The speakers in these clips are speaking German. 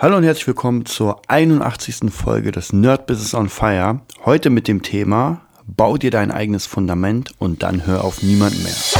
Hallo und herzlich willkommen zur 81. Folge des Nerd Business on Fire. Heute mit dem Thema Bau dir dein eigenes Fundament und dann hör auf niemanden mehr.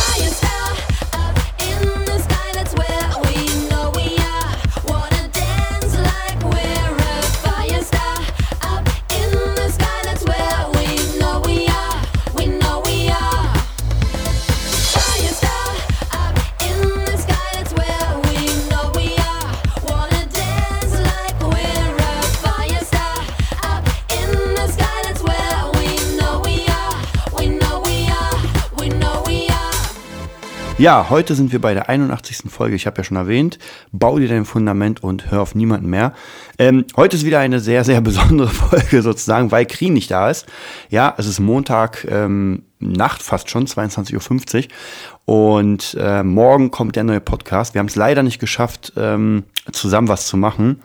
Ja, heute sind wir bei der 81. Folge. Ich habe ja schon erwähnt, bau dir dein Fundament und hör auf niemanden mehr. Ähm, heute ist wieder eine sehr, sehr besondere Folge sozusagen, weil Kri nicht da ist. Ja, es ist Montag, ähm, Nacht fast schon, 22.50 Uhr. Und äh, morgen kommt der neue Podcast. Wir haben es leider nicht geschafft, ähm, zusammen was zu machen.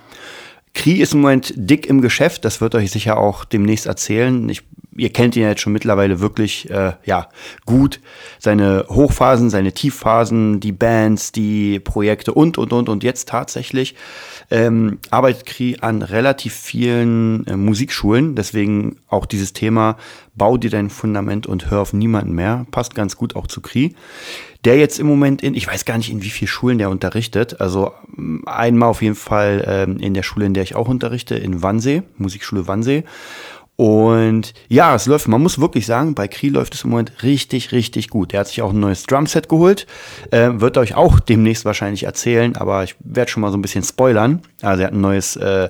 Kri ist im Moment dick im Geschäft, das wird euch sicher auch demnächst erzählen. Ich ihr kennt ihn ja jetzt schon mittlerweile wirklich äh, ja gut. Seine Hochphasen, seine Tiefphasen, die Bands, die Projekte und und und und jetzt tatsächlich ähm, arbeitet Kri an relativ vielen äh, Musikschulen. Deswegen auch dieses Thema Bau dir dein Fundament und hör auf niemanden mehr passt ganz gut auch zu Kri. Der jetzt im Moment in, ich weiß gar nicht, in wie vielen Schulen der unterrichtet. Also einmal auf jeden Fall ähm, in der Schule, in der ich auch unterrichte, in Wannsee, Musikschule Wannsee. Und ja, es läuft, man muss wirklich sagen, bei Kri läuft es im Moment richtig, richtig gut. Er hat sich auch ein neues Drumset geholt, äh, wird euch auch demnächst wahrscheinlich erzählen, aber ich werde schon mal so ein bisschen spoilern. Also er hat ein neues, äh,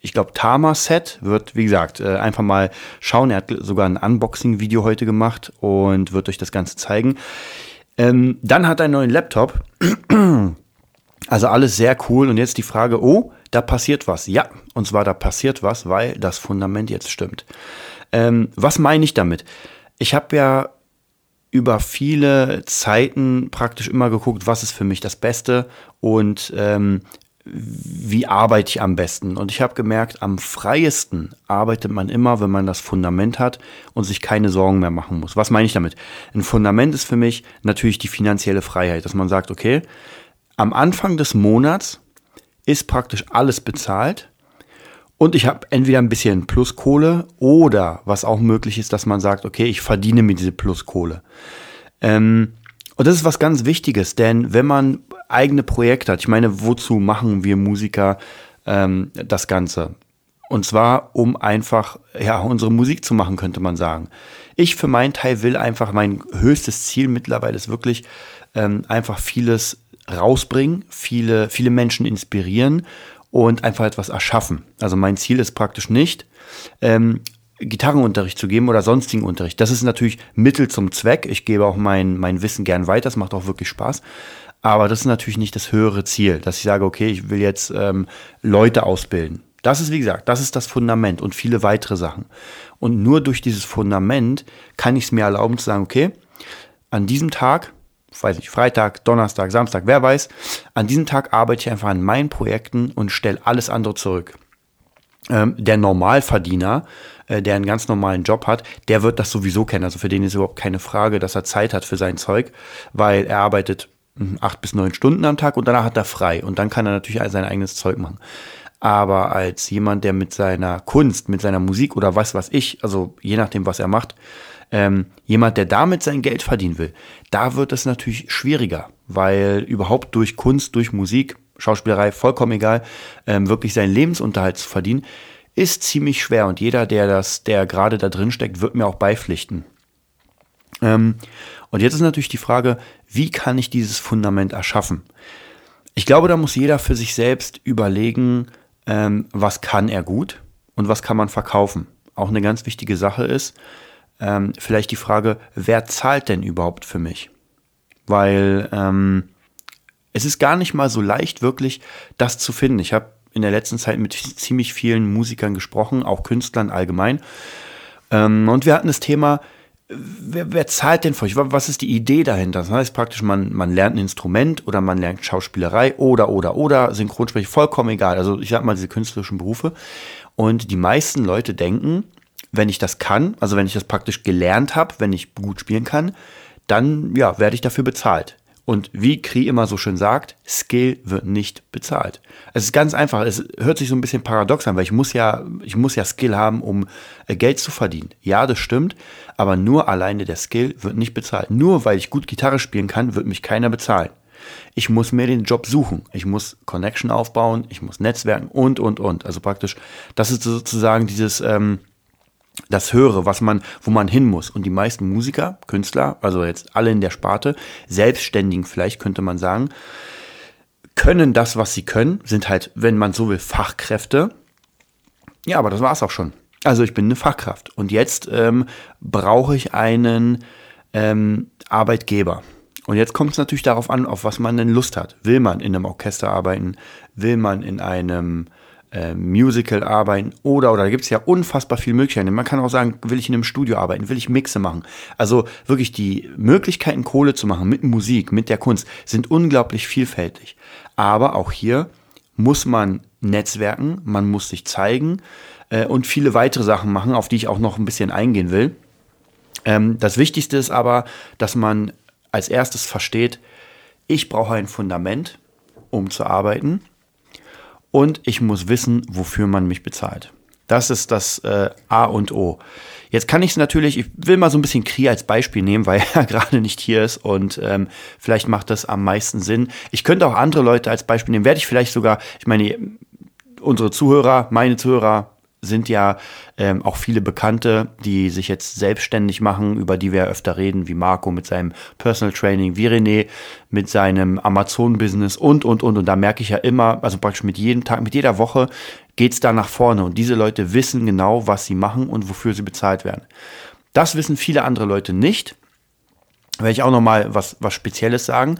ich glaube, Tama-Set, wird, wie gesagt, äh, einfach mal schauen. Er hat sogar ein Unboxing-Video heute gemacht und wird euch das Ganze zeigen. Ähm, dann hat er einen neuen Laptop. Also alles sehr cool. Und jetzt die Frage, oh, da passiert was. Ja, und zwar da passiert was, weil das Fundament jetzt stimmt. Ähm, was meine ich damit? Ich habe ja über viele Zeiten praktisch immer geguckt, was ist für mich das Beste und ähm, wie arbeite ich am besten. Und ich habe gemerkt, am freiesten arbeitet man immer, wenn man das Fundament hat und sich keine Sorgen mehr machen muss. Was meine ich damit? Ein Fundament ist für mich natürlich die finanzielle Freiheit, dass man sagt, okay, am Anfang des Monats ist praktisch alles bezahlt und ich habe entweder ein bisschen Pluskohle oder was auch möglich ist, dass man sagt, okay, ich verdiene mir diese Pluskohle. Ähm, und das ist was ganz Wichtiges, denn wenn man eigene Projekte hat, ich meine, wozu machen wir Musiker ähm, das Ganze? Und zwar, um einfach ja, unsere Musik zu machen, könnte man sagen. Ich für meinen Teil will einfach, mein höchstes Ziel mittlerweile ist wirklich, ähm, einfach vieles rausbringen, viele, viele Menschen inspirieren und einfach etwas erschaffen. Also mein Ziel ist praktisch nicht, ähm, Gitarrenunterricht zu geben oder sonstigen Unterricht. Das ist natürlich Mittel zum Zweck. Ich gebe auch mein, mein Wissen gern weiter. Das macht auch wirklich Spaß. Aber das ist natürlich nicht das höhere Ziel, dass ich sage, okay, ich will jetzt ähm, Leute ausbilden. Das ist, wie gesagt, das ist das Fundament und viele weitere Sachen. Und nur durch dieses Fundament kann ich es mir erlauben zu sagen, okay, an diesem Tag weiß nicht, Freitag, Donnerstag, Samstag, wer weiß. An diesem Tag arbeite ich einfach an meinen Projekten und stelle alles andere zurück. Ähm, der Normalverdiener, äh, der einen ganz normalen Job hat, der wird das sowieso kennen. Also für den ist überhaupt keine Frage, dass er Zeit hat für sein Zeug, weil er arbeitet hm, acht bis neun Stunden am Tag und danach hat er frei. Und dann kann er natürlich sein eigenes Zeug machen. Aber als jemand, der mit seiner Kunst, mit seiner Musik oder was was ich, also je nachdem, was er macht, ähm, jemand, der damit sein Geld verdienen will, da wird es natürlich schwieriger, weil überhaupt durch Kunst, durch Musik, Schauspielerei, vollkommen egal, ähm, wirklich seinen Lebensunterhalt zu verdienen, ist ziemlich schwer und jeder, der das, der gerade da drin steckt, wird mir auch beipflichten. Ähm, und jetzt ist natürlich die Frage, wie kann ich dieses Fundament erschaffen? Ich glaube, da muss jeder für sich selbst überlegen, ähm, was kann er gut und was kann man verkaufen. Auch eine ganz wichtige Sache ist, ähm, vielleicht die Frage, wer zahlt denn überhaupt für mich? Weil ähm, es ist gar nicht mal so leicht, wirklich das zu finden. Ich habe in der letzten Zeit mit ziemlich vielen Musikern gesprochen, auch Künstlern allgemein. Ähm, und wir hatten das Thema, wer, wer, zahlt denn für euch? Was ist die Idee dahinter? Das heißt praktisch, man, man lernt ein Instrument oder man lernt Schauspielerei oder, oder, oder, Synchronsprecher, vollkommen egal. Also ich sag mal diese künstlerischen Berufe. Und die meisten Leute denken, wenn ich das kann, also wenn ich das praktisch gelernt habe, wenn ich gut spielen kann, dann ja, werde ich dafür bezahlt. Und wie Kri immer so schön sagt, Skill wird nicht bezahlt. Es ist ganz einfach. Es hört sich so ein bisschen paradox an, weil ich muss ja, ich muss ja Skill haben, um äh, Geld zu verdienen. Ja, das stimmt. Aber nur alleine der Skill wird nicht bezahlt. Nur weil ich gut Gitarre spielen kann, wird mich keiner bezahlen. Ich muss mir den Job suchen. Ich muss Connection aufbauen. Ich muss Netzwerken und, und, und. Also praktisch, das ist sozusagen dieses, ähm, das Höhere, was man, wo man hin muss. Und die meisten Musiker, Künstler, also jetzt alle in der Sparte, Selbstständigen vielleicht könnte man sagen, können das, was sie können, sind halt, wenn man so will, Fachkräfte. Ja, aber das war es auch schon. Also ich bin eine Fachkraft. Und jetzt ähm, brauche ich einen ähm, Arbeitgeber. Und jetzt kommt es natürlich darauf an, auf was man denn Lust hat. Will man in einem Orchester arbeiten? Will man in einem äh, Musical arbeiten oder, oder da gibt es ja unfassbar viele Möglichkeiten. Man kann auch sagen, will ich in einem Studio arbeiten, will ich Mixe machen. Also wirklich die Möglichkeiten, Kohle zu machen mit Musik, mit der Kunst, sind unglaublich vielfältig. Aber auch hier muss man netzwerken, man muss sich zeigen äh, und viele weitere Sachen machen, auf die ich auch noch ein bisschen eingehen will. Ähm, das Wichtigste ist aber, dass man als erstes versteht, ich brauche ein Fundament, um zu arbeiten und ich muss wissen, wofür man mich bezahlt. Das ist das äh, A und O. Jetzt kann ich es natürlich, ich will mal so ein bisschen Kri als Beispiel nehmen, weil er gerade nicht hier ist und ähm, vielleicht macht das am meisten Sinn. Ich könnte auch andere Leute als Beispiel nehmen, werde ich vielleicht sogar, ich meine, unsere Zuhörer, meine Zuhörer sind ja ähm, auch viele Bekannte, die sich jetzt selbstständig machen, über die wir öfter reden, wie Marco mit seinem Personal Training, wie René mit seinem Amazon-Business und, und, und. Und da merke ich ja immer, also praktisch mit jedem Tag, mit jeder Woche geht's da nach vorne. Und diese Leute wissen genau, was sie machen und wofür sie bezahlt werden. Das wissen viele andere Leute nicht. Werde ich auch nochmal was, was Spezielles sagen.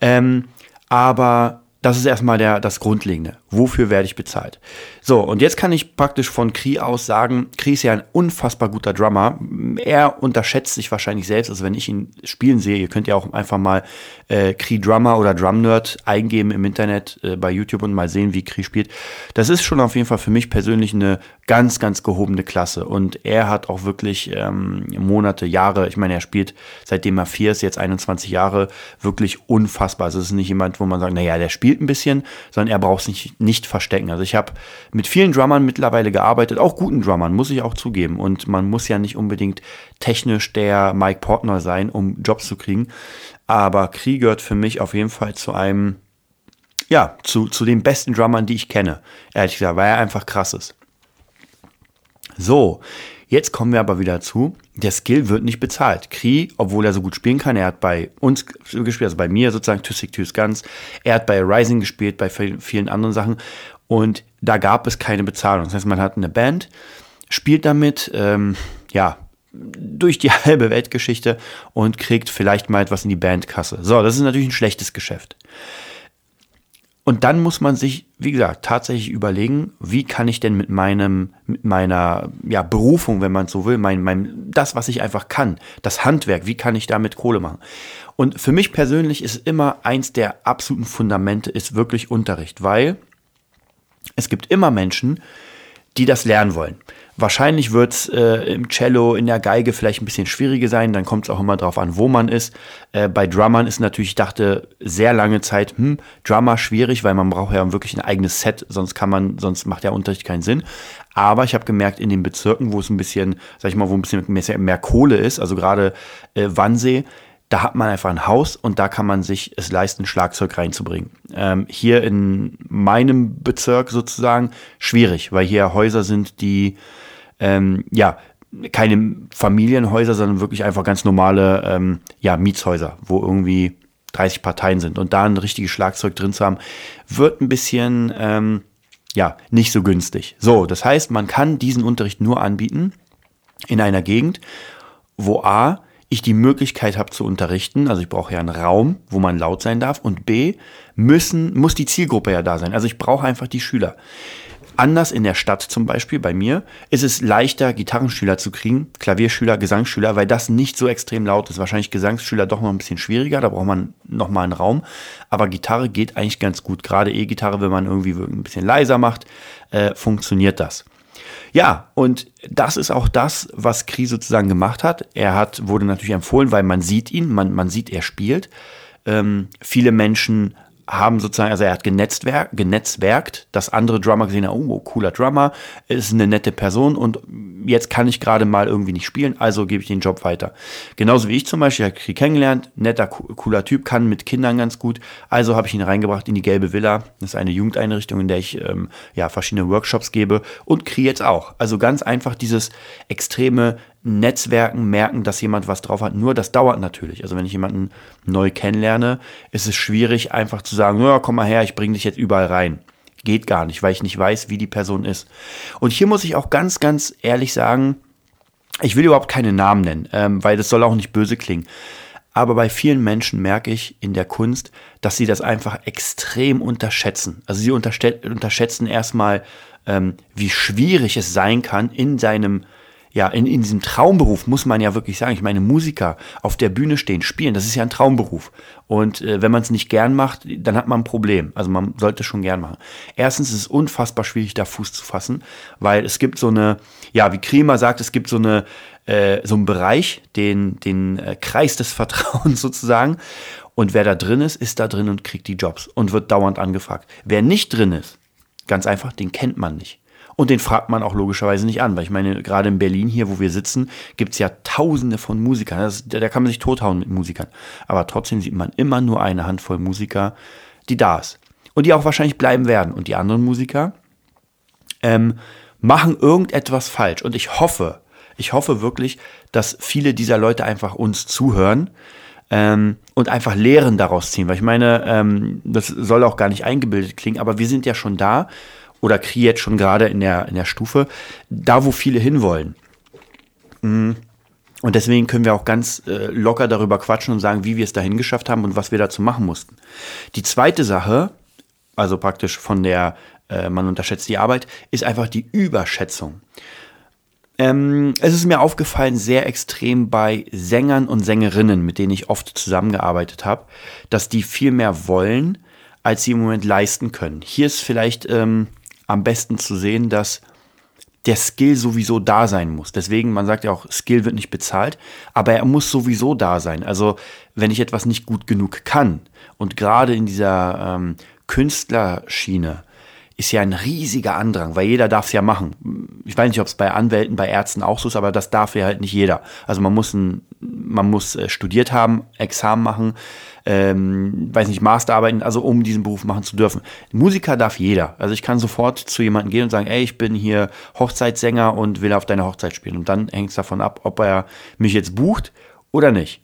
Ähm, aber das ist erstmal der, das Grundlegende. Wofür werde ich bezahlt? So, und jetzt kann ich praktisch von Kri aus sagen, Kri ist ja ein unfassbar guter Drummer. Er unterschätzt sich wahrscheinlich selbst. Also wenn ich ihn spielen sehe, ihr könnt ja auch einfach mal äh, Kri Drummer oder Drum Nerd eingeben im Internet äh, bei YouTube und mal sehen, wie Kri spielt. Das ist schon auf jeden Fall für mich persönlich eine ganz, ganz gehobene Klasse. Und er hat auch wirklich ähm, Monate, Jahre, ich meine, er spielt seitdem er vier ist, jetzt 21 Jahre, wirklich unfassbar. Also es ist nicht jemand, wo man sagt, naja, der spielt spielt ein bisschen, sondern er braucht sich nicht verstecken. Also ich habe mit vielen Drummern mittlerweile gearbeitet, auch guten Drummern, muss ich auch zugeben. Und man muss ja nicht unbedingt technisch der Mike Portner sein, um Jobs zu kriegen. Aber Krieg gehört für mich auf jeden Fall zu einem, ja, zu, zu den besten Drummern, die ich kenne. Ehrlich gesagt, weil er einfach krass ist. So, Jetzt kommen wir aber wieder zu, der Skill wird nicht bezahlt. Kri, obwohl er so gut spielen kann, er hat bei uns gespielt, also bei mir sozusagen, Tüssig Tüs ganz, er hat bei Rising gespielt, bei vielen anderen Sachen und da gab es keine Bezahlung. Das heißt, man hat eine Band, spielt damit, ähm, ja, durch die halbe Weltgeschichte und kriegt vielleicht mal etwas in die Bandkasse. So, das ist natürlich ein schlechtes Geschäft. Und dann muss man sich, wie gesagt, tatsächlich überlegen, wie kann ich denn mit meinem, mit meiner ja, Berufung, wenn man so will, mein, mein, das, was ich einfach kann, das Handwerk, wie kann ich damit Kohle machen? Und für mich persönlich ist immer eins der absoluten Fundamente, ist wirklich Unterricht, weil es gibt immer Menschen, die das lernen wollen. Wahrscheinlich wird es äh, im Cello, in der Geige vielleicht ein bisschen schwieriger sein. Dann kommt es auch immer darauf an, wo man ist. Äh, bei Drummern ist natürlich, ich dachte sehr lange Zeit, hm, Drummer schwierig, weil man braucht ja wirklich ein eigenes Set, sonst kann man, sonst macht der Unterricht keinen Sinn. Aber ich habe gemerkt, in den Bezirken, wo es ein bisschen, sag ich mal, wo ein bisschen mehr, mehr Kohle ist, also gerade äh, Wannsee, da hat man einfach ein Haus und da kann man sich es leisten, Schlagzeug reinzubringen. Ähm, hier in meinem Bezirk sozusagen schwierig, weil hier Häuser sind, die ähm, ja keine Familienhäuser, sondern wirklich einfach ganz normale ähm, ja, Mietshäuser, wo irgendwie 30 Parteien sind. Und da ein richtiges Schlagzeug drin zu haben, wird ein bisschen ähm, ja nicht so günstig. So, das heißt, man kann diesen Unterricht nur anbieten in einer Gegend, wo A ich die Möglichkeit habe zu unterrichten, also ich brauche ja einen Raum, wo man laut sein darf und B, müssen, muss die Zielgruppe ja da sein. Also ich brauche einfach die Schüler. Anders in der Stadt zum Beispiel, bei mir, ist es leichter, Gitarrenschüler zu kriegen, Klavierschüler, Gesangsschüler, weil das nicht so extrem laut ist. Wahrscheinlich Gesangsschüler doch noch ein bisschen schwieriger, da braucht man noch mal einen Raum. Aber Gitarre geht eigentlich ganz gut. Gerade E-Gitarre, wenn man irgendwie ein bisschen leiser macht, äh, funktioniert das. Ja, und das ist auch das, was Kri sozusagen gemacht hat. Er hat, wurde natürlich empfohlen, weil man sieht ihn, man, man sieht, er spielt. Ähm, viele Menschen haben sozusagen, also er hat genetzwerk, genetzwerkt, dass andere Drummer gesehen haben, oh, cooler Drummer, ist eine nette Person und jetzt kann ich gerade mal irgendwie nicht spielen, also gebe ich den Job weiter. Genauso wie ich zum Beispiel, ich habe kennengelernt, netter, cooler Typ, kann mit Kindern ganz gut, also habe ich ihn reingebracht in die Gelbe Villa, das ist eine Jugendeinrichtung, in der ich ähm, ja verschiedene Workshops gebe und kriege jetzt auch. Also ganz einfach dieses extreme Netzwerken merken, dass jemand was drauf hat. Nur das dauert natürlich. Also wenn ich jemanden neu kennenlerne, ist es schwierig, einfach zu sagen, ja, komm mal her, ich bringe dich jetzt überall rein. Geht gar nicht, weil ich nicht weiß, wie die Person ist. Und hier muss ich auch ganz, ganz ehrlich sagen, ich will überhaupt keine Namen nennen, ähm, weil das soll auch nicht böse klingen. Aber bei vielen Menschen merke ich in der Kunst, dass sie das einfach extrem unterschätzen. Also sie unterschätzen erstmal, ähm, wie schwierig es sein kann, in seinem ja, in, in diesem Traumberuf muss man ja wirklich sagen, ich meine, Musiker auf der Bühne stehen, spielen, das ist ja ein Traumberuf. Und äh, wenn man es nicht gern macht, dann hat man ein Problem. Also man sollte es schon gern machen. Erstens ist es unfassbar schwierig, da Fuß zu fassen, weil es gibt so eine, ja, wie Kremer sagt, es gibt so eine, äh, so einen Bereich, den, den äh, Kreis des Vertrauens sozusagen. Und wer da drin ist, ist da drin und kriegt die Jobs und wird dauernd angefragt. Wer nicht drin ist, ganz einfach, den kennt man nicht. Und den fragt man auch logischerweise nicht an, weil ich meine, gerade in Berlin hier, wo wir sitzen, gibt es ja tausende von Musikern. Das, da kann man sich tothauen mit Musikern. Aber trotzdem sieht man immer nur eine Handvoll Musiker, die da ist. Und die auch wahrscheinlich bleiben werden. Und die anderen Musiker ähm, machen irgendetwas falsch. Und ich hoffe, ich hoffe wirklich, dass viele dieser Leute einfach uns zuhören ähm, und einfach Lehren daraus ziehen. Weil ich meine, ähm, das soll auch gar nicht eingebildet klingen, aber wir sind ja schon da oder kriege jetzt schon gerade in der, in der Stufe, da wo viele hinwollen. Mhm. Und deswegen können wir auch ganz äh, locker darüber quatschen und sagen, wie wir es dahin geschafft haben und was wir dazu machen mussten. Die zweite Sache, also praktisch von der äh, man unterschätzt die Arbeit, ist einfach die Überschätzung. Ähm, es ist mir aufgefallen, sehr extrem bei Sängern und Sängerinnen, mit denen ich oft zusammengearbeitet habe, dass die viel mehr wollen, als sie im Moment leisten können. Hier ist vielleicht ähm, am besten zu sehen, dass der Skill sowieso da sein muss. Deswegen, man sagt ja auch, Skill wird nicht bezahlt, aber er muss sowieso da sein. Also, wenn ich etwas nicht gut genug kann und gerade in dieser ähm, Künstlerschiene ist ja ein riesiger Andrang, weil jeder darf es ja machen. Ich weiß nicht, ob es bei Anwälten, bei Ärzten auch so ist, aber das darf ja halt nicht jeder. Also man muss, ein, man muss äh, studiert haben, Examen machen, ähm, weiß nicht, Masterarbeiten, also um diesen Beruf machen zu dürfen. Musiker darf jeder. Also ich kann sofort zu jemandem gehen und sagen, ey, ich bin hier Hochzeitssänger und will auf deiner Hochzeit spielen. Und dann hängt es davon ab, ob er mich jetzt bucht oder nicht.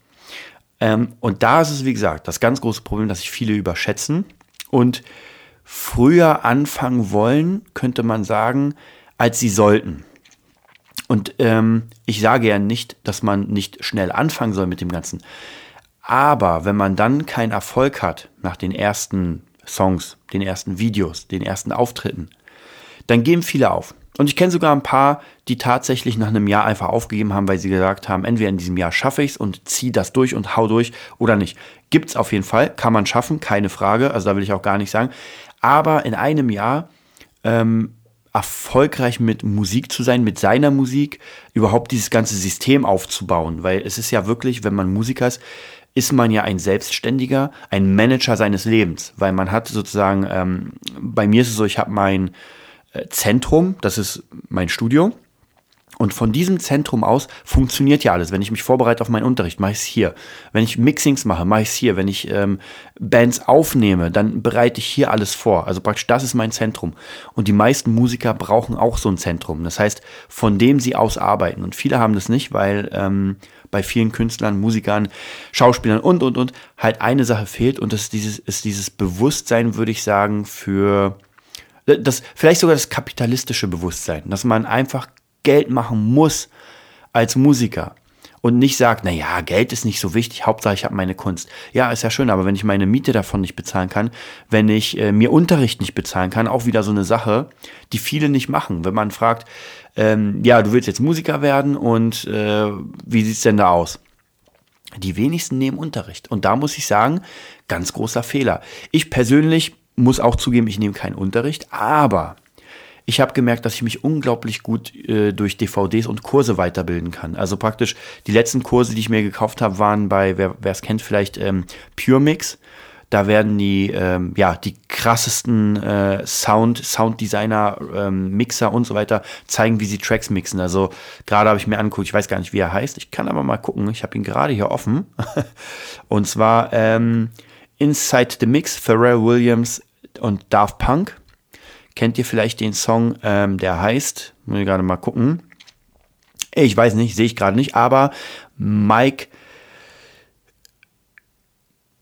Ähm, und da ist es, wie gesagt, das ganz große Problem, dass sich viele überschätzen und früher anfangen wollen, könnte man sagen, als sie sollten. Und ähm, ich sage ja nicht, dass man nicht schnell anfangen soll mit dem Ganzen. Aber wenn man dann keinen Erfolg hat nach den ersten Songs, den ersten Videos, den ersten Auftritten, dann geben viele auf. Und ich kenne sogar ein paar, die tatsächlich nach einem Jahr einfach aufgegeben haben, weil sie gesagt haben, entweder in diesem Jahr schaffe ich es und ziehe das durch und hau durch oder nicht. Gibt es auf jeden Fall, kann man schaffen, keine Frage. Also da will ich auch gar nicht sagen aber in einem Jahr ähm, erfolgreich mit Musik zu sein, mit seiner Musik, überhaupt dieses ganze System aufzubauen. Weil es ist ja wirklich, wenn man Musiker ist, ist man ja ein Selbstständiger, ein Manager seines Lebens. Weil man hat sozusagen, ähm, bei mir ist es so, ich habe mein äh, Zentrum, das ist mein Studio. Und von diesem Zentrum aus funktioniert ja alles. Wenn ich mich vorbereite auf meinen Unterricht, mache ich es hier. Wenn ich Mixings mache, mache ich es hier. Wenn ich ähm, Bands aufnehme, dann bereite ich hier alles vor. Also praktisch das ist mein Zentrum. Und die meisten Musiker brauchen auch so ein Zentrum. Das heißt, von dem sie aus arbeiten. Und viele haben das nicht, weil ähm, bei vielen Künstlern, Musikern, Schauspielern und, und, und halt eine Sache fehlt. Und das ist dieses, ist dieses Bewusstsein, würde ich sagen, für das, vielleicht sogar das kapitalistische Bewusstsein, dass man einfach Geld machen muss als Musiker und nicht sagt, na ja, Geld ist nicht so wichtig, Hauptsache ich habe meine Kunst. Ja, ist ja schön, aber wenn ich meine Miete davon nicht bezahlen kann, wenn ich äh, mir Unterricht nicht bezahlen kann, auch wieder so eine Sache, die viele nicht machen. Wenn man fragt, ähm, ja, du willst jetzt Musiker werden und äh, wie sieht's denn da aus? Die wenigsten nehmen Unterricht. Und da muss ich sagen, ganz großer Fehler. Ich persönlich muss auch zugeben, ich nehme keinen Unterricht, aber ich habe gemerkt, dass ich mich unglaublich gut äh, durch DVDs und Kurse weiterbilden kann. Also praktisch die letzten Kurse, die ich mir gekauft habe, waren bei, wer es kennt, vielleicht ähm, Pure Mix. Da werden die, ähm, ja, die krassesten äh, Sound, Sounddesigner, ähm, Mixer und so weiter zeigen, wie sie Tracks mixen. Also gerade habe ich mir angeguckt, ich weiß gar nicht, wie er heißt. Ich kann aber mal gucken. Ich habe ihn gerade hier offen. und zwar ähm, Inside the Mix, Pharrell Williams und Daft Punk. Kennt ihr vielleicht den Song, ähm, der heißt, muss ich gerade mal gucken. Ich weiß nicht, sehe ich gerade nicht, aber Mike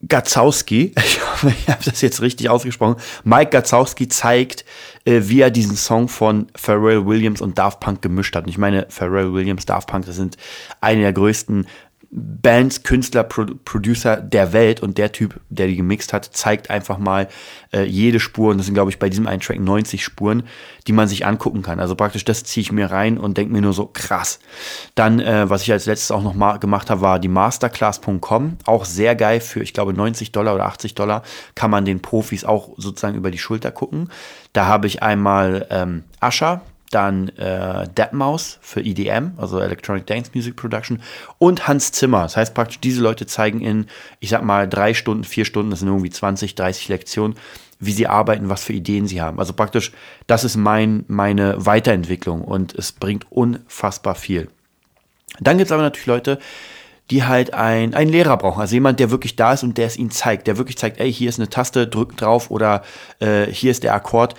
Gazowski, ich hoffe, ich habe das jetzt richtig ausgesprochen, Mike Gazowski zeigt, äh, wie er diesen Song von Pharrell Williams und Daft Punk gemischt hat. Und ich meine, Pharrell Williams, Daft Punk, das sind eine der größten Bands, Künstler, Pro Producer der Welt und der Typ, der die gemixt hat, zeigt einfach mal äh, jede Spur und das sind, glaube ich, bei diesem einen Track 90 Spuren, die man sich angucken kann. Also praktisch das ziehe ich mir rein und denke mir nur so krass. Dann, äh, was ich als letztes auch noch mal gemacht habe, war die Masterclass.com. Auch sehr geil für, ich glaube, 90 Dollar oder 80 Dollar kann man den Profis auch sozusagen über die Schulter gucken. Da habe ich einmal ähm, Ascher, dann äh, Deadmau5 für EDM, also Electronic Dance Music Production, und Hans Zimmer. Das heißt praktisch, diese Leute zeigen in, ich sag mal, drei Stunden, vier Stunden, das sind irgendwie 20, 30 Lektionen, wie sie arbeiten, was für Ideen sie haben. Also praktisch, das ist mein, meine Weiterentwicklung und es bringt unfassbar viel. Dann gibt es aber natürlich Leute, die halt ein, einen Lehrer brauchen. Also jemand, der wirklich da ist und der es ihnen zeigt, der wirklich zeigt, ey, hier ist eine Taste, drück drauf oder äh, hier ist der Akkord.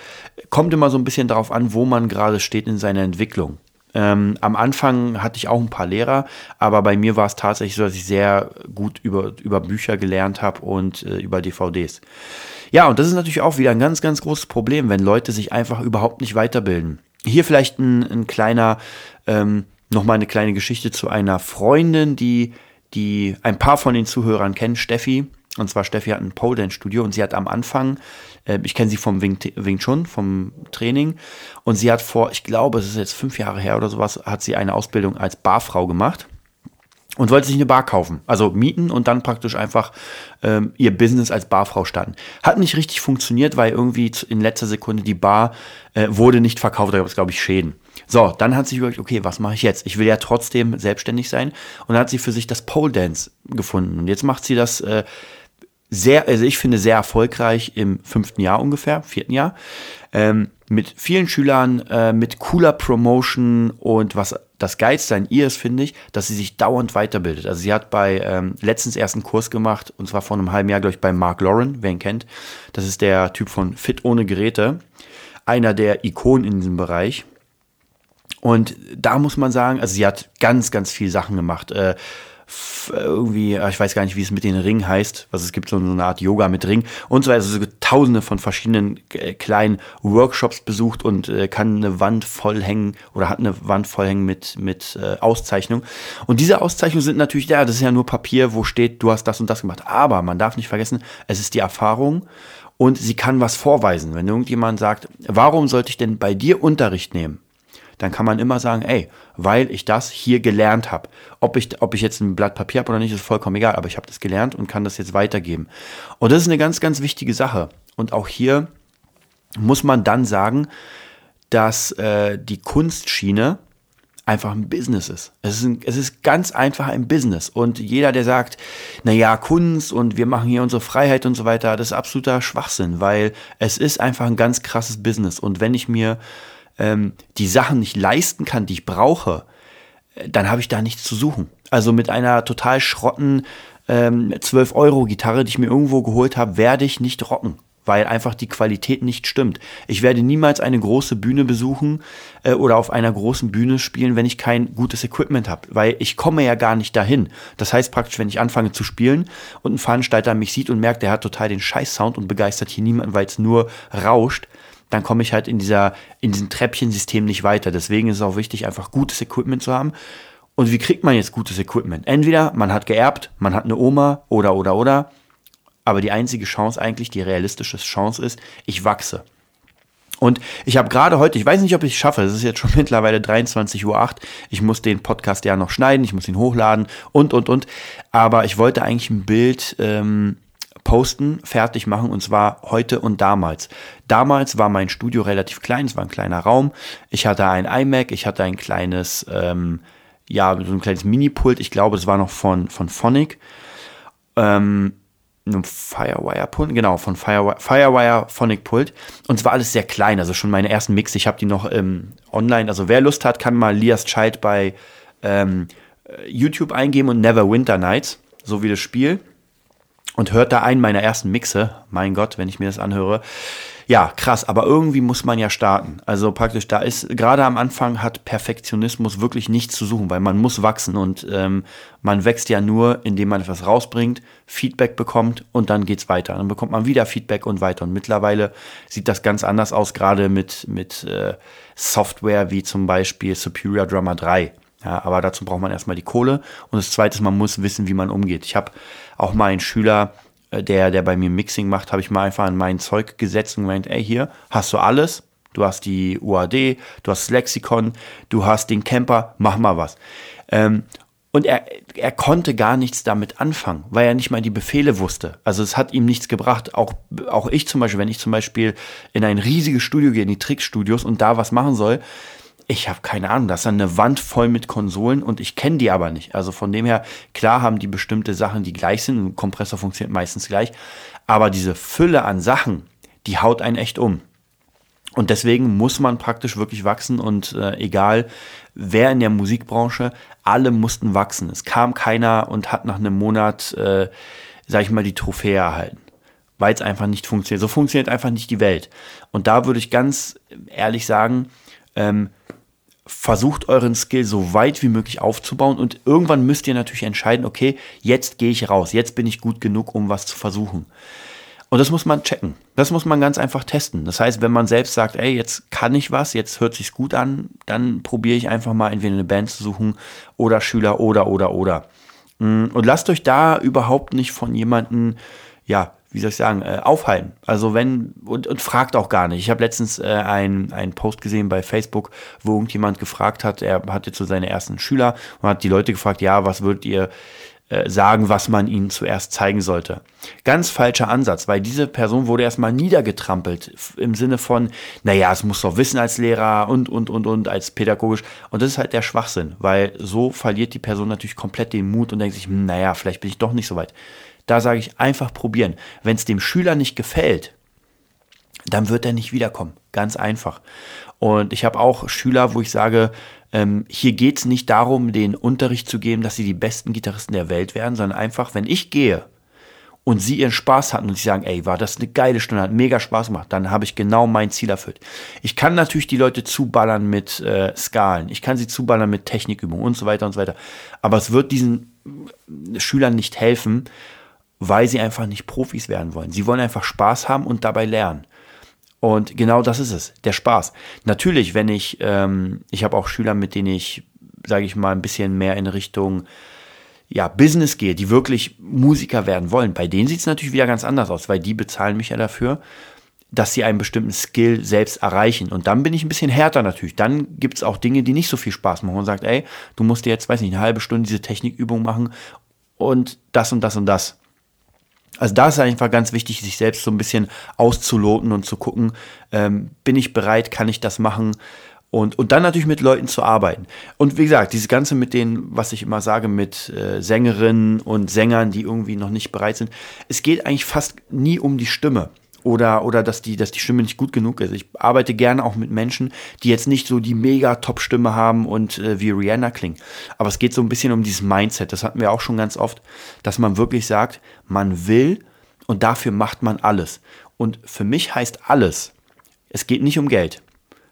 Kommt immer so ein bisschen darauf an, wo man gerade steht in seiner Entwicklung. Ähm, am Anfang hatte ich auch ein paar Lehrer, aber bei mir war es tatsächlich so, dass ich sehr gut über, über Bücher gelernt habe und äh, über DVDs. Ja, und das ist natürlich auch wieder ein ganz, ganz großes Problem, wenn Leute sich einfach überhaupt nicht weiterbilden. Hier vielleicht ein, ein kleiner ähm, nochmal eine kleine Geschichte zu einer Freundin, die, die ein paar von den Zuhörern kennen, Steffi. Und zwar Steffi hat ein Pole Dance Studio und sie hat am Anfang, äh, ich kenne sie vom Wing, Wing Chun, vom Training. Und sie hat vor, ich glaube, es ist jetzt fünf Jahre her oder sowas, hat sie eine Ausbildung als Barfrau gemacht und wollte sich eine Bar kaufen, also mieten und dann praktisch einfach ähm, ihr Business als Barfrau starten. Hat nicht richtig funktioniert, weil irgendwie in letzter Sekunde die Bar äh, wurde nicht verkauft, da gab es glaube ich Schäden. So, dann hat sie überlegt, okay, was mache ich jetzt? Ich will ja trotzdem selbstständig sein und dann hat sie für sich das Pole Dance gefunden und jetzt macht sie das äh, sehr, also ich finde sehr erfolgreich im fünften Jahr ungefähr, vierten Jahr, ähm, mit vielen Schülern, äh, mit cooler Promotion und was das Geilste an ihr ist, finde ich, dass sie sich dauernd weiterbildet. Also sie hat bei ähm, letztens erst einen Kurs gemacht und zwar vor einem halben Jahr, glaube ich, bei Mark Lauren, wer ihn kennt. Das ist der Typ von Fit ohne Geräte, einer der Ikonen in diesem Bereich. Und da muss man sagen, also sie hat ganz, ganz viel Sachen gemacht. Äh, irgendwie, ich weiß gar nicht, wie es mit den Ringen heißt, was es gibt, so eine Art Yoga mit Ring und so weiter. Also tausende von verschiedenen äh, kleinen Workshops besucht und äh, kann eine Wand vollhängen oder hat eine Wand vollhängen mit, mit äh, Auszeichnung. Und diese Auszeichnungen sind natürlich, ja, das ist ja nur Papier, wo steht, du hast das und das gemacht. Aber man darf nicht vergessen, es ist die Erfahrung und sie kann was vorweisen. Wenn irgendjemand sagt, warum sollte ich denn bei dir Unterricht nehmen? Dann kann man immer sagen, ey, weil ich das hier gelernt habe. Ob ich, ob ich jetzt ein Blatt Papier habe oder nicht, ist vollkommen egal, aber ich habe das gelernt und kann das jetzt weitergeben. Und das ist eine ganz, ganz wichtige Sache. Und auch hier muss man dann sagen, dass äh, die Kunstschiene einfach ein Business ist. Es ist, ein, es ist ganz einfach ein Business. Und jeder, der sagt, na ja, Kunst und wir machen hier unsere Freiheit und so weiter, das ist absoluter Schwachsinn, weil es ist einfach ein ganz krasses Business. Und wenn ich mir ähm, die Sachen nicht leisten kann, die ich brauche, äh, dann habe ich da nichts zu suchen. Also mit einer total schrotten ähm, 12-Euro-Gitarre, die ich mir irgendwo geholt habe, werde ich nicht rocken weil einfach die Qualität nicht stimmt. Ich werde niemals eine große Bühne besuchen äh, oder auf einer großen Bühne spielen, wenn ich kein gutes Equipment habe, weil ich komme ja gar nicht dahin. Das heißt praktisch, wenn ich anfange zu spielen und ein Veranstalter mich sieht und merkt, der hat total den Scheiß-Sound und begeistert hier niemanden, weil es nur rauscht, dann komme ich halt in dieser, in diesem Treppchensystem nicht weiter. Deswegen ist es auch wichtig, einfach gutes Equipment zu haben. Und wie kriegt man jetzt gutes Equipment? Entweder man hat geerbt, man hat eine Oma oder, oder, oder. Aber die einzige Chance eigentlich, die realistische Chance ist, ich wachse. Und ich habe gerade heute, ich weiß nicht, ob ich es schaffe, es ist jetzt schon mittlerweile 23.08 Uhr. Ich muss den Podcast ja noch schneiden, ich muss ihn hochladen und, und, und. Aber ich wollte eigentlich ein Bild ähm, posten, fertig machen und zwar heute und damals. Damals war mein Studio relativ klein, es war ein kleiner Raum. Ich hatte ein iMac, ich hatte ein kleines, ähm, ja, so ein kleines Mini-Pult. Ich glaube, das war noch von, von Phonic. Ähm, einem Firewire-Pult, genau, von Firewire, Firewire Phonic Pult. Und es war alles sehr klein, also schon meine ersten Mix. Ich habe die noch ähm, online. Also wer Lust hat, kann mal Lias Child bei ähm, YouTube eingeben und Never Winter Nights, so wie das Spiel. Und hört da einen meiner ersten Mixe. Mein Gott, wenn ich mir das anhöre. Ja, krass, aber irgendwie muss man ja starten. Also praktisch, da ist, gerade am Anfang hat Perfektionismus wirklich nichts zu suchen, weil man muss wachsen und ähm, man wächst ja nur, indem man etwas rausbringt, Feedback bekommt und dann geht's weiter. Dann bekommt man wieder Feedback und weiter. Und mittlerweile sieht das ganz anders aus, gerade mit, mit äh, Software wie zum Beispiel Superior Drummer 3. Ja, aber dazu braucht man erstmal die Kohle. Und das zweite ist, man muss wissen, wie man umgeht. Ich habe auch mal einen Schüler, äh, der, der bei mir Mixing macht, habe ich mal einfach an mein Zeug gesetzt und gemeint, ey, hier hast du alles. Du hast die UAD, du hast das Lexikon, du hast den Camper, mach mal was. Ähm, und er, er konnte gar nichts damit anfangen, weil er nicht mal die Befehle wusste. Also es hat ihm nichts gebracht. Auch, auch ich zum Beispiel, wenn ich zum Beispiel in ein riesiges Studio gehe, in die Trickstudios und da was machen soll, ich habe keine Ahnung, das ist eine Wand voll mit Konsolen und ich kenne die aber nicht. Also von dem her, klar haben die bestimmte Sachen, die gleich sind. Ein Kompressor funktioniert meistens gleich. Aber diese Fülle an Sachen, die haut einen echt um. Und deswegen muss man praktisch wirklich wachsen und äh, egal wer in der Musikbranche, alle mussten wachsen. Es kam keiner und hat nach einem Monat, äh, sag ich mal, die Trophäe erhalten. Weil es einfach nicht funktioniert. So funktioniert einfach nicht die Welt. Und da würde ich ganz ehrlich sagen, ähm, versucht euren Skill so weit wie möglich aufzubauen und irgendwann müsst ihr natürlich entscheiden, okay, jetzt gehe ich raus, jetzt bin ich gut genug, um was zu versuchen. Und das muss man checken. Das muss man ganz einfach testen. Das heißt, wenn man selbst sagt, ey, jetzt kann ich was, jetzt hört sich's gut an, dann probiere ich einfach mal entweder eine Band zu suchen oder Schüler oder oder oder. Mm, und lasst euch da überhaupt nicht von jemanden, ja, wie soll ich sagen, äh, aufhalten. Also wenn, und, und fragt auch gar nicht. Ich habe letztens äh, einen Post gesehen bei Facebook, wo irgendjemand gefragt hat, er hatte zu seine ersten Schüler und hat die Leute gefragt, ja, was würdet ihr äh, sagen, was man ihnen zuerst zeigen sollte. Ganz falscher Ansatz, weil diese Person wurde erstmal niedergetrampelt im Sinne von, naja, es muss doch wissen als Lehrer und, und, und, und, als pädagogisch. Und das ist halt der Schwachsinn, weil so verliert die Person natürlich komplett den Mut und denkt sich, hm, naja, vielleicht bin ich doch nicht so weit. Da sage ich einfach probieren. Wenn es dem Schüler nicht gefällt, dann wird er nicht wiederkommen. Ganz einfach. Und ich habe auch Schüler, wo ich sage, ähm, hier geht es nicht darum, den Unterricht zu geben, dass sie die besten Gitarristen der Welt werden, sondern einfach, wenn ich gehe und sie ihren Spaß hatten und sie sagen, ey, war das eine geile Stunde, hat mega Spaß gemacht, dann habe ich genau mein Ziel erfüllt. Ich kann natürlich die Leute zuballern mit äh, Skalen, ich kann sie zuballern mit Technikübungen und so weiter und so weiter, aber es wird diesen Schülern nicht helfen, weil sie einfach nicht Profis werden wollen. Sie wollen einfach Spaß haben und dabei lernen. Und genau das ist es, der Spaß. Natürlich, wenn ich, ähm, ich habe auch Schüler, mit denen ich, sage ich mal, ein bisschen mehr in Richtung ja, Business gehe, die wirklich Musiker werden wollen. Bei denen sieht es natürlich wieder ganz anders aus, weil die bezahlen mich ja dafür, dass sie einen bestimmten Skill selbst erreichen. Und dann bin ich ein bisschen härter natürlich. Dann gibt es auch Dinge, die nicht so viel Spaß machen. Man sagt, ey, du musst dir jetzt, weiß nicht, eine halbe Stunde diese Technikübung machen und das und das und das. Also da ist einfach ganz wichtig, sich selbst so ein bisschen auszuloten und zu gucken, ähm, bin ich bereit, kann ich das machen? Und, und dann natürlich mit Leuten zu arbeiten. Und wie gesagt, dieses Ganze mit den, was ich immer sage, mit äh, Sängerinnen und Sängern, die irgendwie noch nicht bereit sind. Es geht eigentlich fast nie um die Stimme oder, oder dass, die, dass die Stimme nicht gut genug ist. Ich arbeite gerne auch mit Menschen, die jetzt nicht so die mega Top-Stimme haben und äh, wie Rihanna klingen. Aber es geht so ein bisschen um dieses Mindset. Das hatten wir auch schon ganz oft, dass man wirklich sagt, man will und dafür macht man alles. Und für mich heißt alles, es geht nicht um Geld.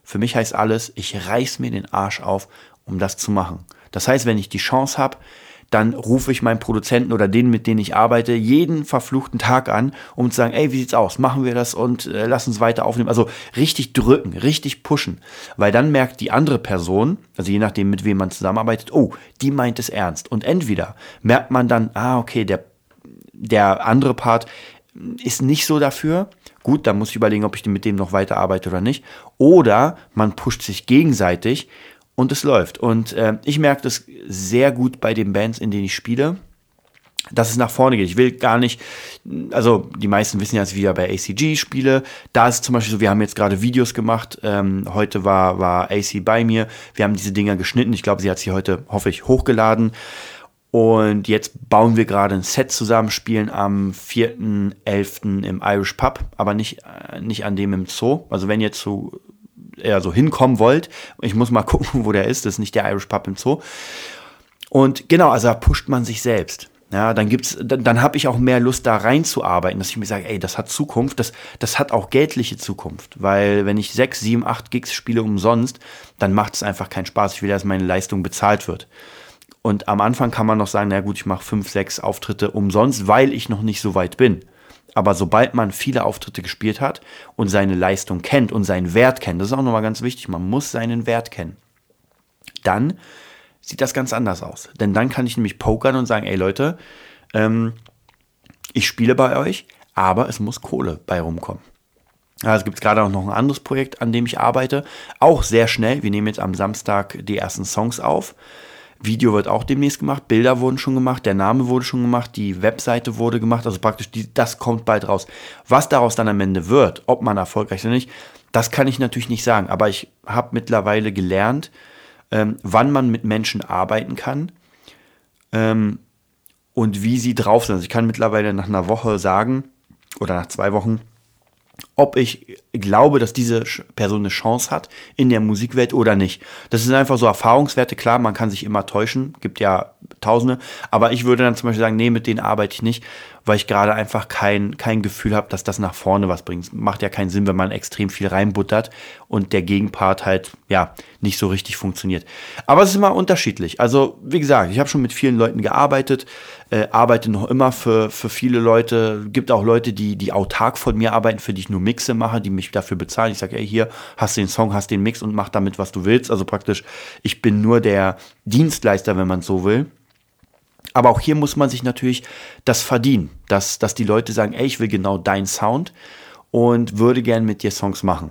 Für mich heißt alles, ich reiß mir den Arsch auf, um das zu machen. Das heißt, wenn ich die Chance habe, dann rufe ich meinen Produzenten oder den, mit denen ich arbeite, jeden verfluchten Tag an, um zu sagen, ey, wie sieht's aus? Machen wir das und äh, lass uns weiter aufnehmen. Also richtig drücken, richtig pushen. Weil dann merkt die andere Person, also je nachdem, mit wem man zusammenarbeitet, oh, die meint es ernst. Und entweder merkt man dann, ah, okay, der, der andere Part ist nicht so dafür. Gut, dann muss ich überlegen, ob ich mit dem noch weiter arbeite oder nicht. Oder man pusht sich gegenseitig und es läuft. Und äh, ich merke das sehr gut bei den Bands, in denen ich spiele. dass es nach vorne geht. Ich will gar nicht, also die meisten wissen ja, dass ich wieder bei ACG spiele. Da ist zum Beispiel so, wir haben jetzt gerade Videos gemacht. Ähm, heute war, war AC bei mir. Wir haben diese Dinger geschnitten. Ich glaube, sie hat sie heute, hoffe ich, hochgeladen. Und jetzt bauen wir gerade ein Set zusammen, spielen am 4.11. im Irish Pub, aber nicht, äh, nicht an dem im Zoo. Also wenn ihr so, eher so hinkommen wollt, ich muss mal gucken, wo der ist, das ist nicht der Irish Pub im Zoo. Und genau, also da pusht man sich selbst. Ja, dann gibt's, dann, dann habe ich auch mehr Lust, da reinzuarbeiten, dass ich mir sage, ey, das hat Zukunft, das, das hat auch geldliche Zukunft. Weil wenn ich sechs, sieben, acht Gigs spiele umsonst, dann macht es einfach keinen Spaß. Ich will, dass meine Leistung bezahlt wird. Und am Anfang kann man noch sagen, na gut, ich mache fünf, sechs Auftritte umsonst, weil ich noch nicht so weit bin. Aber sobald man viele Auftritte gespielt hat und seine Leistung kennt und seinen Wert kennt, das ist auch nochmal ganz wichtig, man muss seinen Wert kennen, dann sieht das ganz anders aus. Denn dann kann ich nämlich pokern und sagen, ey Leute, ähm, ich spiele bei euch, aber es muss Kohle bei rumkommen. Es gibt gerade auch noch ein anderes Projekt, an dem ich arbeite. Auch sehr schnell. Wir nehmen jetzt am Samstag die ersten Songs auf. Video wird auch demnächst gemacht, Bilder wurden schon gemacht, der Name wurde schon gemacht, die Webseite wurde gemacht, also praktisch die, das kommt bald raus. Was daraus dann am Ende wird, ob man erfolgreich ist oder nicht, das kann ich natürlich nicht sagen, aber ich habe mittlerweile gelernt, ähm, wann man mit Menschen arbeiten kann ähm, und wie sie drauf sind. Also ich kann mittlerweile nach einer Woche sagen oder nach zwei Wochen, ob ich glaube, dass diese Person eine Chance hat in der Musikwelt oder nicht. Das sind einfach so Erfahrungswerte. Klar, man kann sich immer täuschen, gibt ja Tausende, aber ich würde dann zum Beispiel sagen, nee, mit denen arbeite ich nicht, weil ich gerade einfach kein, kein Gefühl habe, dass das nach vorne was bringt. Macht ja keinen Sinn, wenn man extrem viel reinbuttert und der Gegenpart halt, ja, nicht so richtig funktioniert. Aber es ist immer unterschiedlich. Also, wie gesagt, ich habe schon mit vielen Leuten gearbeitet, äh, arbeite noch immer für, für viele Leute. Gibt auch Leute, die, die autark von mir arbeiten, für die ich nur Mixe mache, die mich dafür bezahlen. Ich sage, ey, hier hast du den Song, hast den Mix und mach damit, was du willst. Also praktisch, ich bin nur der Dienstleister, wenn man so will. Aber auch hier muss man sich natürlich das verdienen, dass, dass die Leute sagen, ey, ich will genau deinen Sound und würde gern mit dir Songs machen.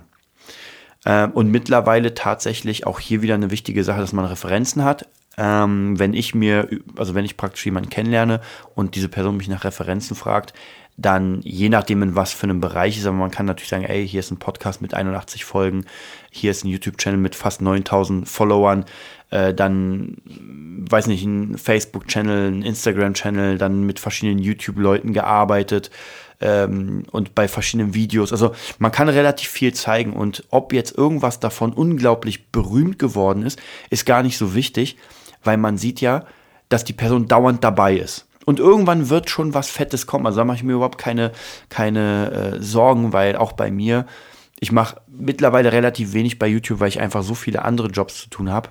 Ähm, und mittlerweile tatsächlich auch hier wieder eine wichtige Sache, dass man Referenzen hat. Ähm, wenn ich mir, also wenn ich praktisch jemanden kennenlerne und diese Person mich nach Referenzen fragt, dann je nachdem, in was für einem Bereich ist, aber man kann natürlich sagen, ey, hier ist ein Podcast mit 81 Folgen, hier ist ein YouTube-Channel mit fast 9000 Followern, äh, dann, weiß nicht, ein Facebook-Channel, ein Instagram-Channel, dann mit verschiedenen YouTube-Leuten gearbeitet ähm, und bei verschiedenen Videos. Also man kann relativ viel zeigen und ob jetzt irgendwas davon unglaublich berühmt geworden ist, ist gar nicht so wichtig, weil man sieht ja, dass die Person dauernd dabei ist. Und irgendwann wird schon was Fettes kommen. Also da mache ich mir überhaupt keine, keine äh, Sorgen, weil auch bei mir, ich mache mittlerweile relativ wenig bei YouTube, weil ich einfach so viele andere Jobs zu tun habe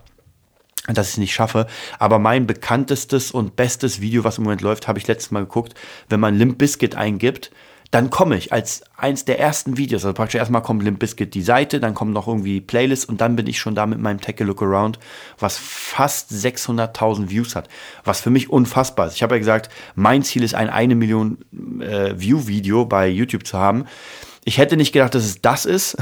dass ich es nicht schaffe. Aber mein bekanntestes und bestes Video, was im Moment läuft, habe ich letztes Mal geguckt. Wenn man Limp Bizkit eingibt, dann komme ich als eins der ersten Videos. Also praktisch erstmal kommt Limp Bizkit die Seite, dann kommen noch irgendwie Playlists und dann bin ich schon da mit meinem Take a Look Around, was fast 600.000 Views hat. Was für mich unfassbar ist. Ich habe ja gesagt, mein Ziel ist ein eine Million äh, View-Video bei YouTube zu haben. Ich hätte nicht gedacht, dass es das ist,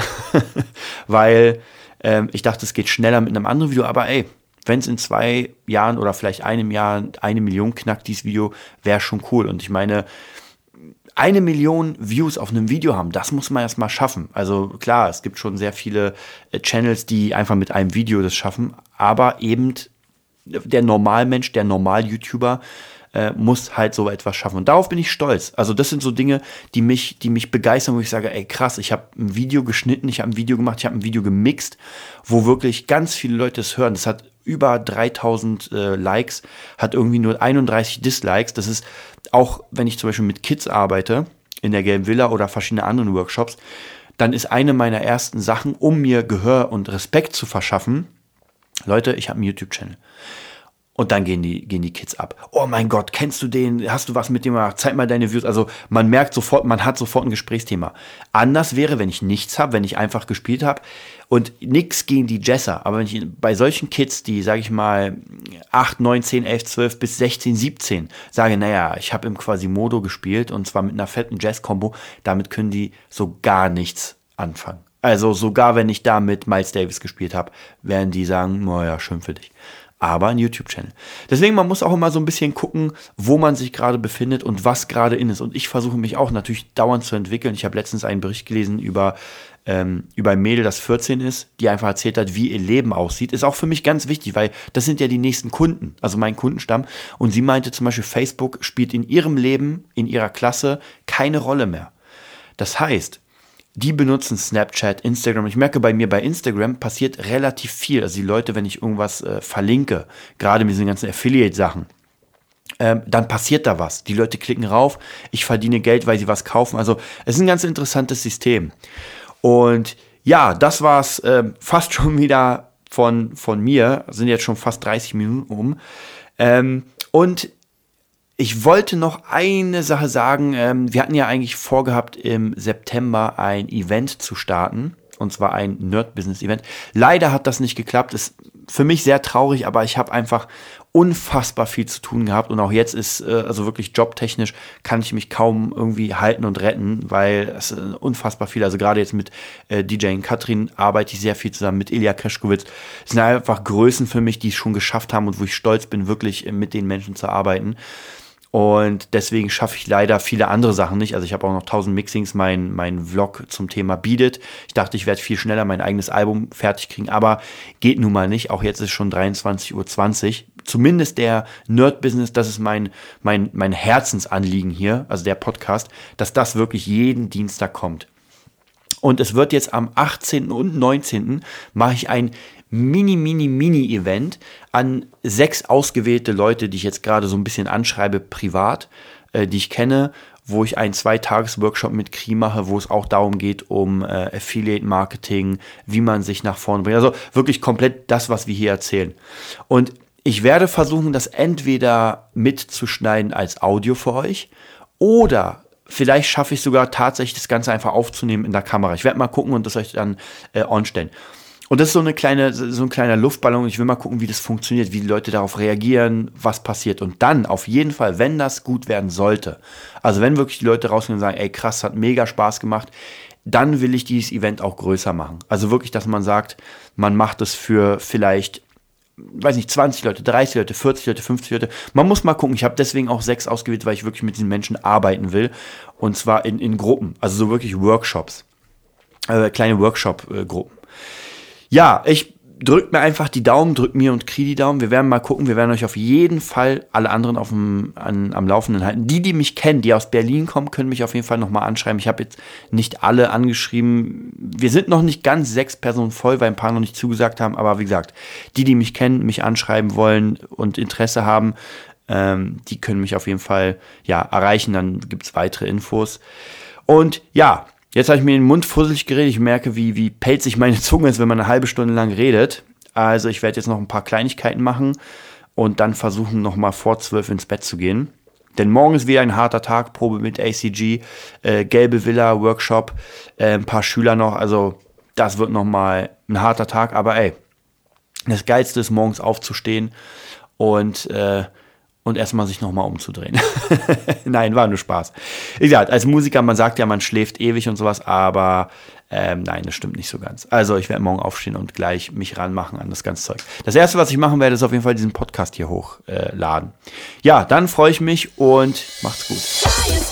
weil ähm, ich dachte, es geht schneller mit einem anderen Video, aber ey, wenn es in zwei Jahren oder vielleicht einem Jahr eine Million knackt, dieses Video, wäre schon cool. Und ich meine, eine Million Views auf einem Video haben, das muss man erstmal schaffen. Also klar, es gibt schon sehr viele äh, Channels, die einfach mit einem Video das schaffen, aber eben der Normalmensch, der Normal-YouTuber äh, muss halt so etwas schaffen. Und darauf bin ich stolz. Also das sind so Dinge, die mich, die mich begeistern, wo ich sage, ey krass, ich habe ein Video geschnitten, ich habe ein Video gemacht, ich habe ein Video gemixt, wo wirklich ganz viele Leute es hören. Das hat über 3000 äh, Likes, hat irgendwie nur 31 Dislikes. Das ist auch, wenn ich zum Beispiel mit Kids arbeite, in der Gelben Villa oder verschiedene anderen Workshops, dann ist eine meiner ersten Sachen, um mir Gehör und Respekt zu verschaffen, Leute, ich habe einen YouTube-Channel. Und dann gehen die, gehen die Kids ab. Oh mein Gott, kennst du den? Hast du was mit dem gemacht? Zeig mal deine Views. Also man merkt sofort, man hat sofort ein Gesprächsthema. Anders wäre, wenn ich nichts habe, wenn ich einfach gespielt habe und nichts gegen die Jesser. Aber wenn ich bei solchen Kids, die, sage ich mal, 8, 9, 10, 11, 12 bis 16, 17, sage, naja, ich habe im Quasimodo gespielt und zwar mit einer fetten Jazz-Kombo, damit können die so gar nichts anfangen. Also sogar wenn ich da mit Miles Davis gespielt habe, werden die sagen, naja, schön für dich. Aber ein YouTube-Channel. Deswegen, man muss auch immer so ein bisschen gucken, wo man sich gerade befindet und was gerade in ist. Und ich versuche mich auch natürlich dauernd zu entwickeln. Ich habe letztens einen Bericht gelesen über, ähm, über ein Mädel, das 14 ist, die einfach erzählt hat, wie ihr Leben aussieht. Ist auch für mich ganz wichtig, weil das sind ja die nächsten Kunden, also mein Kundenstamm. Und sie meinte zum Beispiel, Facebook spielt in ihrem Leben, in ihrer Klasse keine Rolle mehr. Das heißt, die benutzen Snapchat, Instagram. Ich merke bei mir bei Instagram passiert relativ viel. Also die Leute, wenn ich irgendwas äh, verlinke, gerade mit diesen ganzen Affiliate-Sachen, ähm, dann passiert da was. Die Leute klicken rauf, ich verdiene Geld, weil sie was kaufen. Also es ist ein ganz interessantes System. Und ja, das war's äh, fast schon wieder von, von mir. Sind jetzt schon fast 30 Minuten um. Ähm, und ich wollte noch eine Sache sagen. Ähm, wir hatten ja eigentlich vorgehabt, im September ein Event zu starten. Und zwar ein Nerd-Business-Event. Leider hat das nicht geklappt. Ist für mich sehr traurig, aber ich habe einfach unfassbar viel zu tun gehabt. Und auch jetzt ist, äh, also wirklich jobtechnisch, kann ich mich kaum irgendwie halten und retten, weil es ist unfassbar viel. Also gerade jetzt mit äh, DJ Katrin arbeite ich sehr viel zusammen, mit Ilya Kreschkowitz. Es sind einfach Größen für mich, die es schon geschafft haben und wo ich stolz bin, wirklich mit den Menschen zu arbeiten. Und deswegen schaffe ich leider viele andere Sachen nicht. Also ich habe auch noch 1000 Mixings, mein, mein Vlog zum Thema bietet. Ich dachte, ich werde viel schneller mein eigenes Album fertig kriegen, aber geht nun mal nicht. Auch jetzt ist schon 23.20 Uhr. Zumindest der Nerd-Business, das ist mein, mein, mein Herzensanliegen hier, also der Podcast, dass das wirklich jeden Dienstag kommt. Und es wird jetzt am 18. und 19. mache ich ein Mini, Mini, Mini-Event an sechs ausgewählte Leute, die ich jetzt gerade so ein bisschen anschreibe, privat, äh, die ich kenne, wo ich einen Zweitages-Workshop mit Kri mache, wo es auch darum geht, um äh, Affiliate-Marketing, wie man sich nach vorne bringt. Also wirklich komplett das, was wir hier erzählen. Und ich werde versuchen, das entweder mitzuschneiden als Audio für euch oder vielleicht schaffe ich sogar tatsächlich das Ganze einfach aufzunehmen in der Kamera. Ich werde mal gucken und das euch dann äh, onstellen. Und das ist so eine kleine, so ein kleiner Luftballon. Ich will mal gucken, wie das funktioniert, wie die Leute darauf reagieren, was passiert. Und dann auf jeden Fall, wenn das gut werden sollte, also wenn wirklich die Leute rausgehen und sagen, ey krass, hat mega Spaß gemacht, dann will ich dieses Event auch größer machen. Also wirklich, dass man sagt, man macht es für vielleicht weiß nicht, 20 Leute, 30 Leute, 40 Leute, 50 Leute. Man muss mal gucken. Ich habe deswegen auch sechs ausgewählt, weil ich wirklich mit diesen Menschen arbeiten will. Und zwar in, in Gruppen, also so wirklich Workshops. Äh, kleine Workshop-Gruppen. Ja, ich drückt mir einfach die Daumen, drückt mir und Kri die Daumen. Wir werden mal gucken. Wir werden euch auf jeden Fall alle anderen auf dem, an, am Laufenden halten. Die, die mich kennen, die aus Berlin kommen, können mich auf jeden Fall nochmal anschreiben. Ich habe jetzt nicht alle angeschrieben. Wir sind noch nicht ganz sechs Personen voll, weil ein paar noch nicht zugesagt haben. Aber wie gesagt, die, die mich kennen, mich anschreiben wollen und Interesse haben, ähm, die können mich auf jeden Fall ja erreichen. Dann gibt's weitere Infos. Und ja, Jetzt habe ich mir den Mund fusselig geredet. Ich merke, wie, wie pelzig meine Zunge ist, wenn man eine halbe Stunde lang redet. Also ich werde jetzt noch ein paar Kleinigkeiten machen und dann versuchen, nochmal vor zwölf ins Bett zu gehen. Denn morgen ist wieder ein harter Tag, Probe mit ACG, äh, gelbe Villa, Workshop, äh, ein paar Schüler noch. Also das wird nochmal ein harter Tag. Aber ey, das Geilste ist morgens aufzustehen und äh, und erstmal sich nochmal umzudrehen. nein, war nur Spaß. Wie gesagt, als Musiker, man sagt ja, man schläft ewig und sowas, aber ähm, nein, das stimmt nicht so ganz. Also ich werde morgen aufstehen und gleich mich ranmachen an das ganze Zeug. Das erste, was ich machen werde, ist auf jeden Fall diesen Podcast hier hochladen. Äh, ja, dann freue ich mich und macht's gut.